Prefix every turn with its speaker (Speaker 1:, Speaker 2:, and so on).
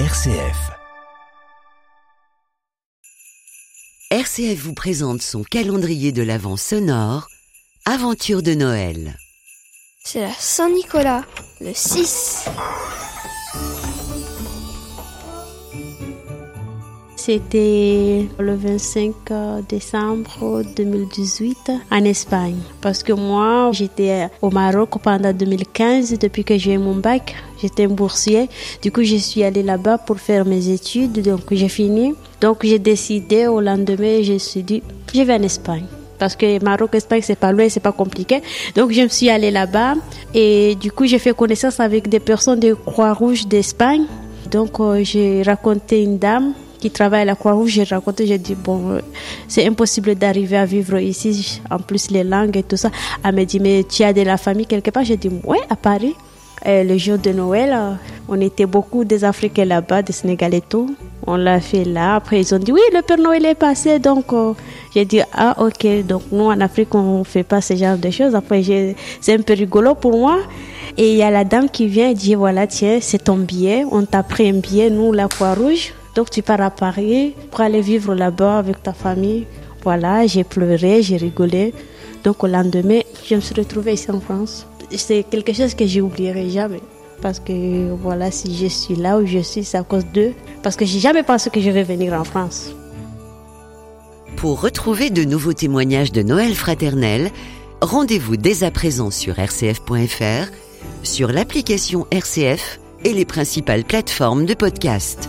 Speaker 1: RCF.
Speaker 2: RCF vous présente son calendrier de l'Avent sonore, Aventure de Noël.
Speaker 3: C'est la Saint-Nicolas, le 6.
Speaker 4: C'était le 25 décembre 2018 en Espagne. Parce que moi, j'étais au Maroc pendant 2015, depuis que j'ai eu mon bac. J'étais boursier. Du coup, je suis allée là-bas pour faire mes études. Donc, j'ai fini. Donc, j'ai décidé au lendemain, je me suis dit, je vais en Espagne parce que Maroc, Espagne, c'est pas loin, c'est pas compliqué. Donc, je me suis allée là-bas et du coup, j'ai fait connaissance avec des personnes de Croix-Rouge d'Espagne. Donc, euh, j'ai raconté une dame qui travaille à la Croix-Rouge, j'ai raconté, j'ai dit, bon, euh, c'est impossible d'arriver à vivre ici, en plus les langues et tout ça. Elle m'a dit, mais tu as de la famille quelque part? J'ai dit, ouais, à Paris. Le jour de Noël, euh, on était beaucoup des Africains là-bas, des Sénégalais et tout. On l'a fait là. Après, ils ont dit, oui, le Père Noël est passé. Donc, euh, j'ai dit, ah, ok. Donc, nous, en Afrique, on ne fait pas ce genre de choses. Après, c'est un peu rigolo pour moi. Et il y a la dame qui vient et dit, voilà, tiens, c'est ton billet. On t'a pris un billet, nous, la Croix-Rouge. Donc, tu pars à Paris pour aller vivre là-bas avec ta famille. Voilà, j'ai pleuré, j'ai rigolé. Donc, au lendemain, je me suis retrouvée ici en France c'est quelque chose que j'oublierai jamais. Parce que voilà, si je suis là où je suis, c'est à cause d'eux. Parce que j'ai jamais pensé que je vais venir en France.
Speaker 2: Pour retrouver de nouveaux témoignages de Noël fraternel, rendez-vous dès à présent sur rcf.fr, sur l'application RCF et les principales plateformes de podcast.